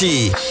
parti.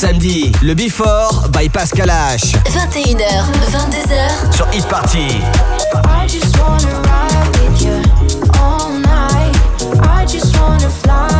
samedi, le Before by Pascal H. 21h, 22h sur Hit Party. I just wanna ride with you all night. I just wanna fly.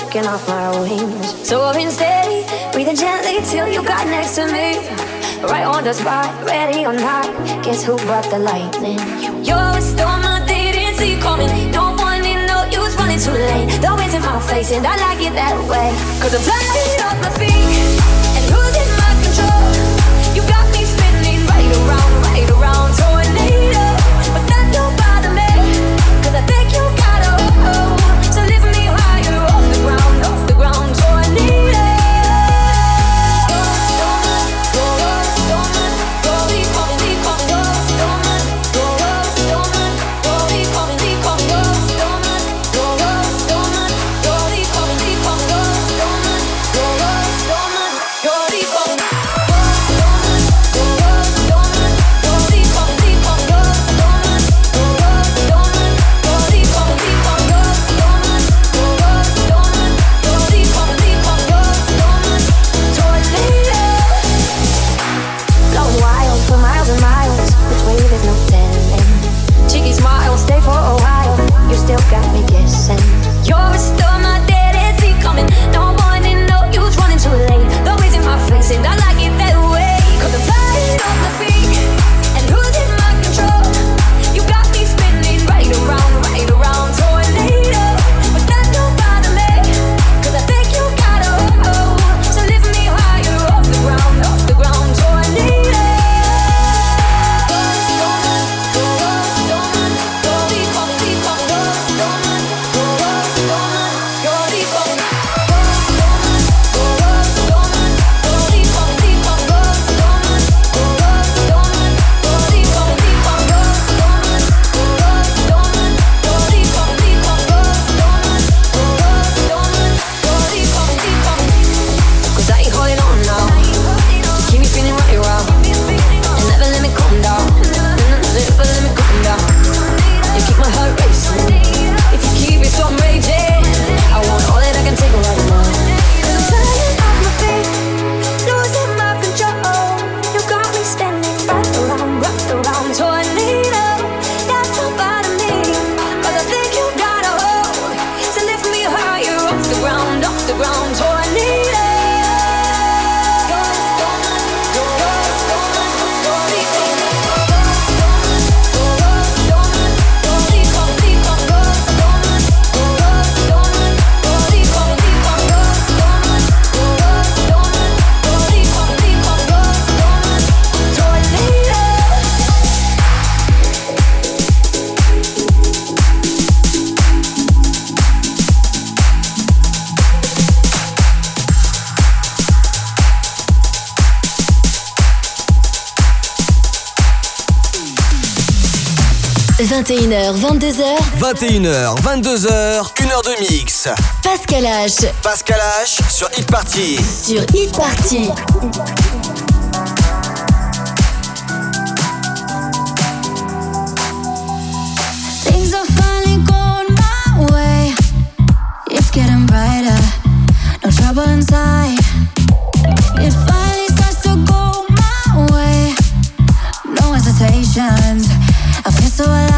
taking off my wings. Soaring steady, breathing gently till you got next to me. Right on the spot, ready or not. Guess who brought the lightning? You are a storm I didn't see coming. No one in no use running too late. The wind's in my face, and I like it that way. Cause I'm flying off my feet and losing my control. You got me spinning right around, right around. 21h, 22h. 21h, 22h, 1h de mix. Pascal H. Pascal H sur Hit Party. Sur Hit Party. Things are finally going my way. It's getting brighter. No trouble inside. It finally starts to go my way. No hesitations. I feel so alive.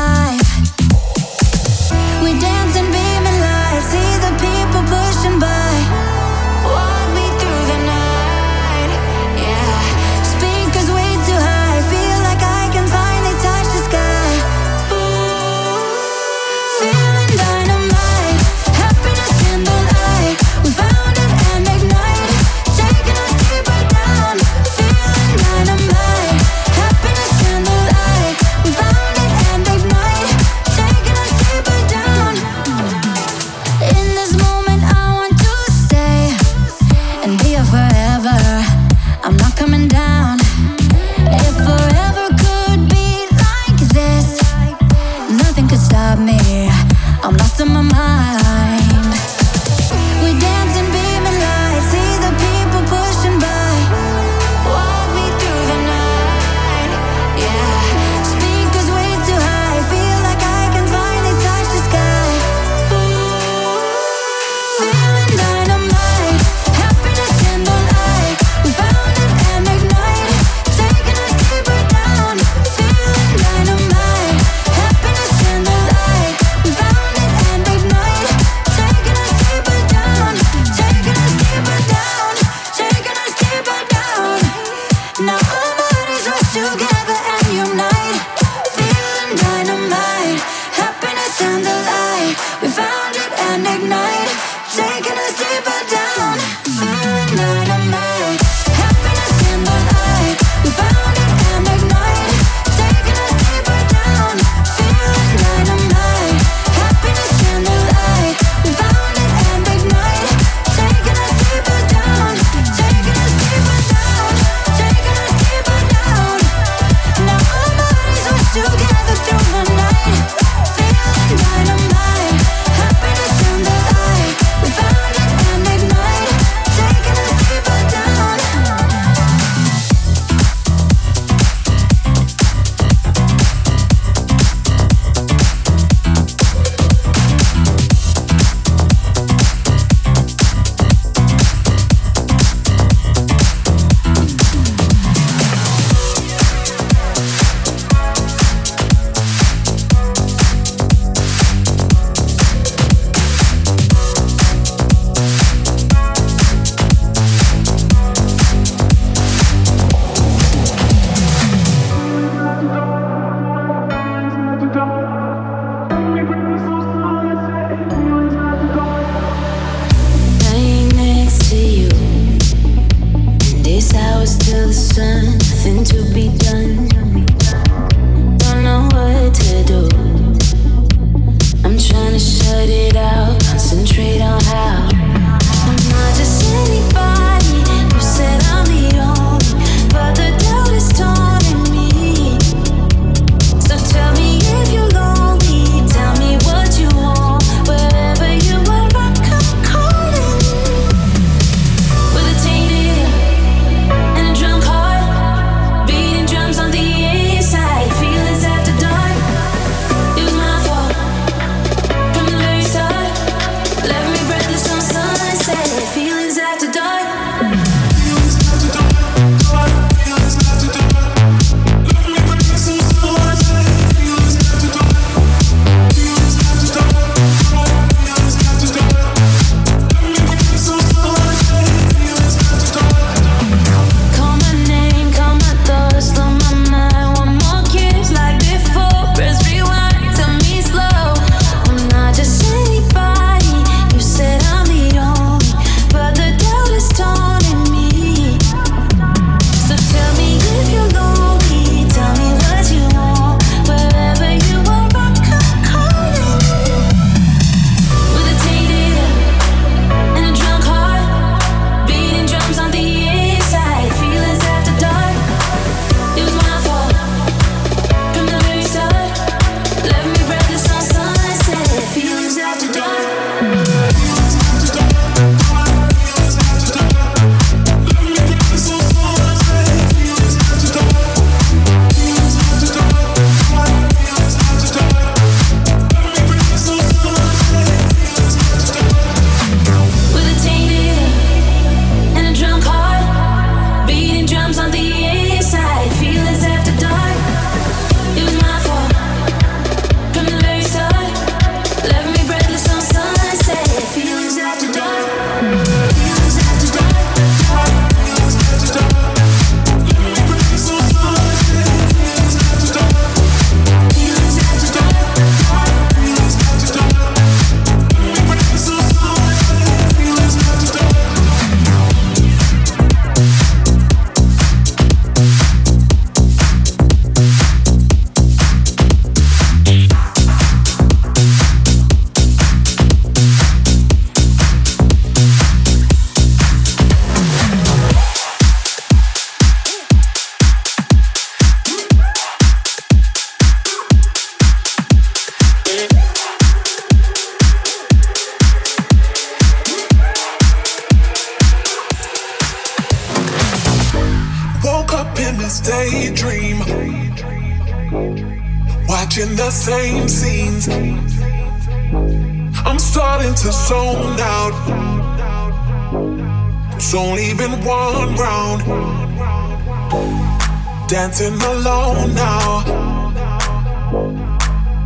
dancing alone now.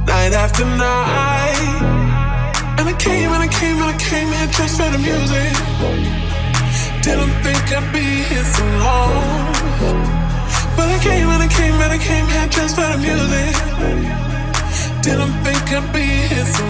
Night after night. And I came and I came and I came here just for the music. Didn't think I'd be here so long. But I came and I came and I came here just for the music. Didn't think I'd be here so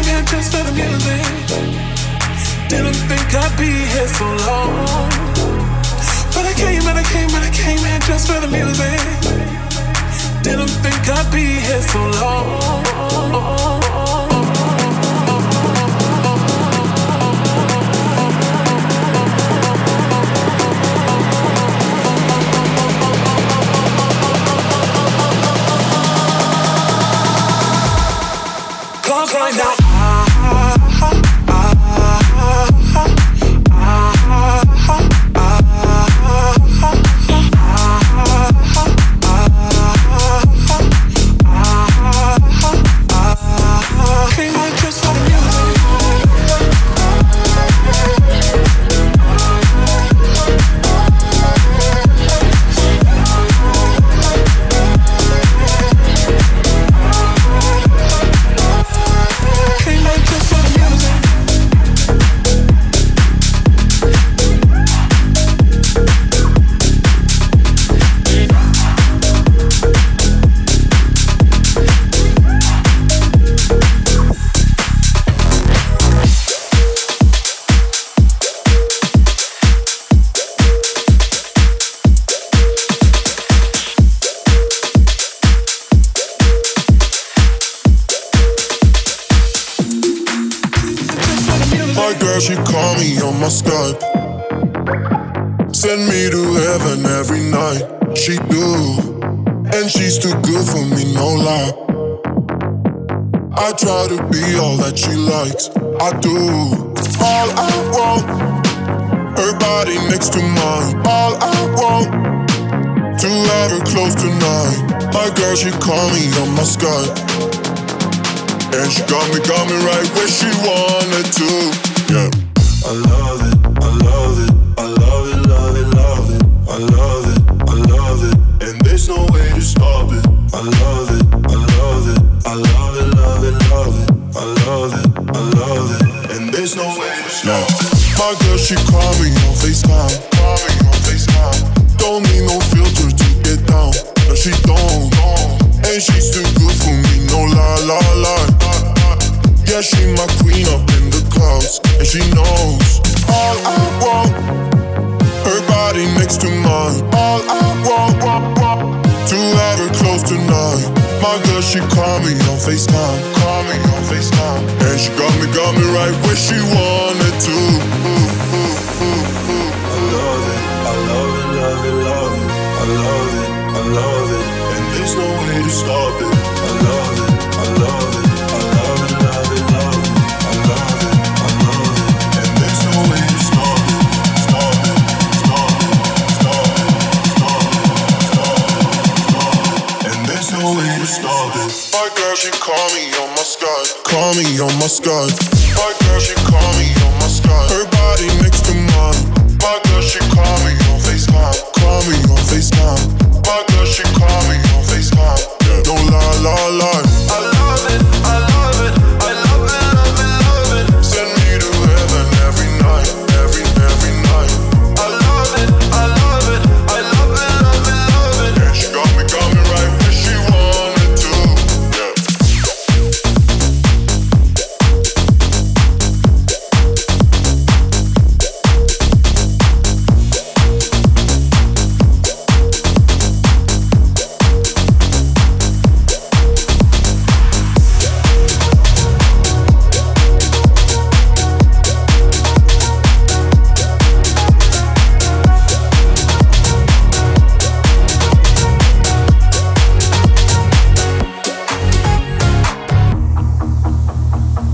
I I just for the music. Didn't think I'd be here so long. But I came and I came and I came here just for the music. Didn't think I'd be here so long. right now. I do, all I want. Her body next to mine, all I want. To have her close tonight. My girl, she call me on my Skype. And she got me, got me right where she wanted to.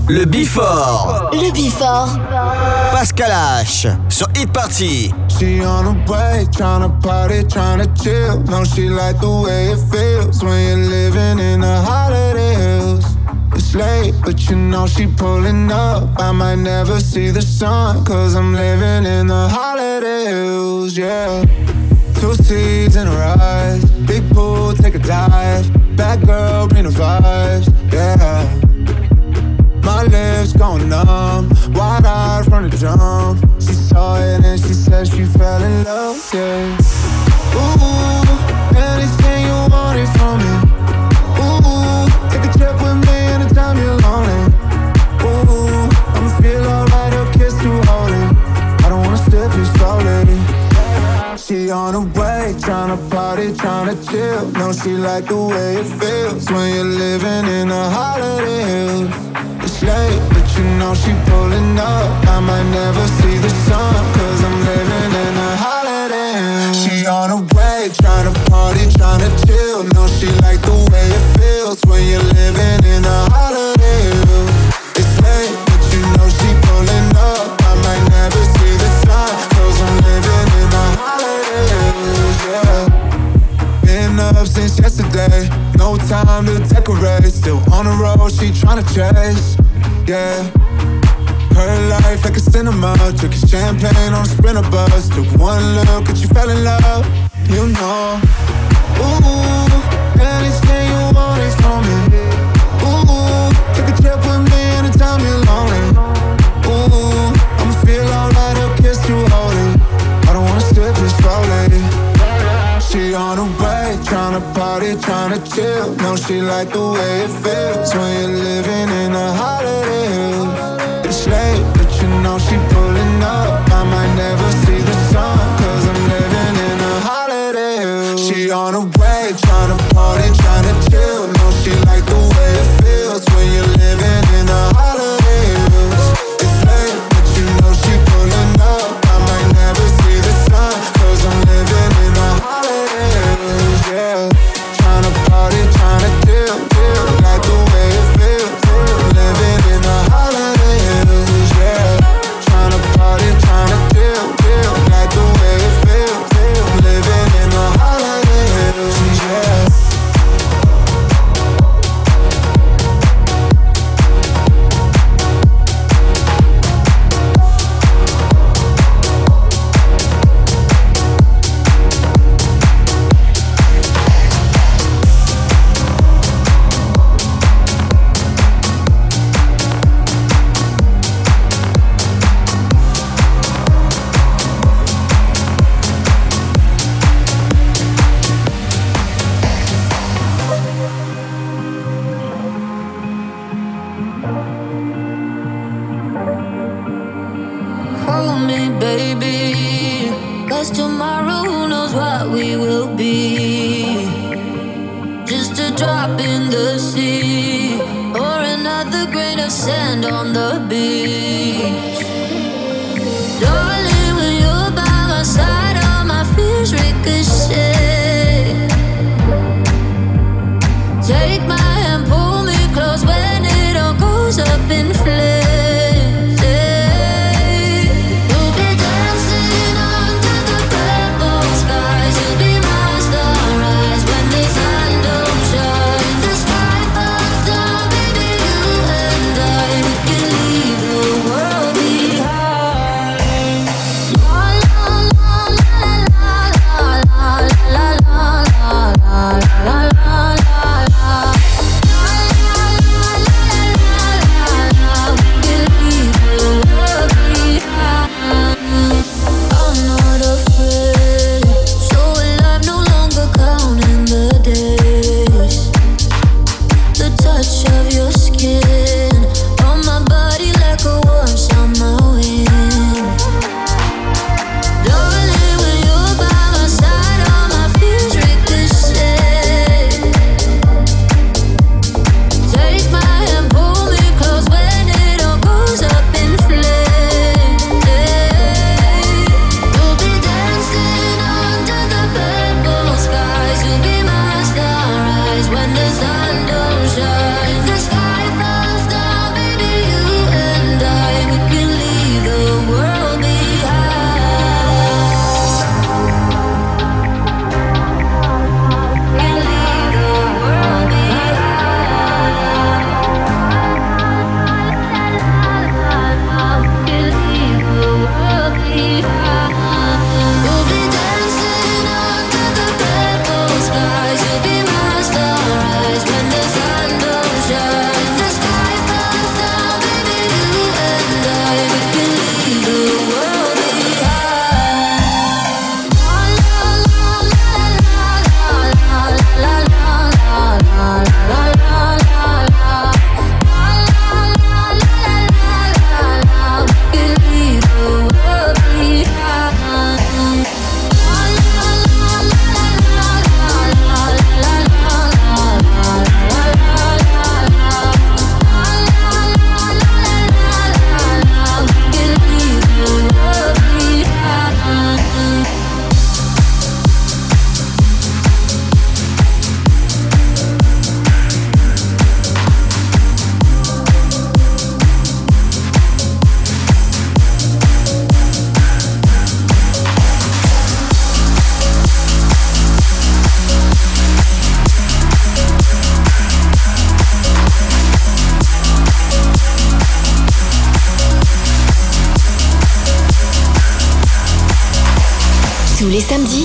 Le Bifort. Le Bifort. Pascal H. Sur Hit Party. She on a trying tryna party, tryna chill. No, she like the way it feels when you're living in the holiday hills. It's late, but you know she pulling up. I might never see the sun, cause I'm living in the holiday hills, yeah. Two seeds in a ride, big pool, take a dive. Bad girl, bring the vibes, yeah. My lips gone numb, wide eyed from the jump. She saw it and she said she fell in love. Yeah. Ooh, anything you wanted from me. Ooh, take a trip with me anytime you're lonely. Ooh, I'ma feel alright, a kiss to hold it. I don't wanna step too slowly. She on her way, tryna party, tryna chill. No, she like the way it feels when you're living in a holiday hills late, but you know she pulling up. I might never see the sun, cause I'm living in a holiday. She on her way, trying to party, trying to chill. Know she like the way it feels when you're living in a holiday. up since yesterday. No time to decorate. Still on the road, she tryna chase. Yeah. Her life like a cinema. Took Drinking champagne on a sprinter bus. Took one look and she fell in love. You know. Ooh, anything you want is from me. Ooh, take a trip with me anytime you're lonely. Ooh, I'ma feel alright. I'll kiss you holding. I don't wanna sip this slowly. She on a party trying to chill. No, she like the way it feels when you're living in a holiday.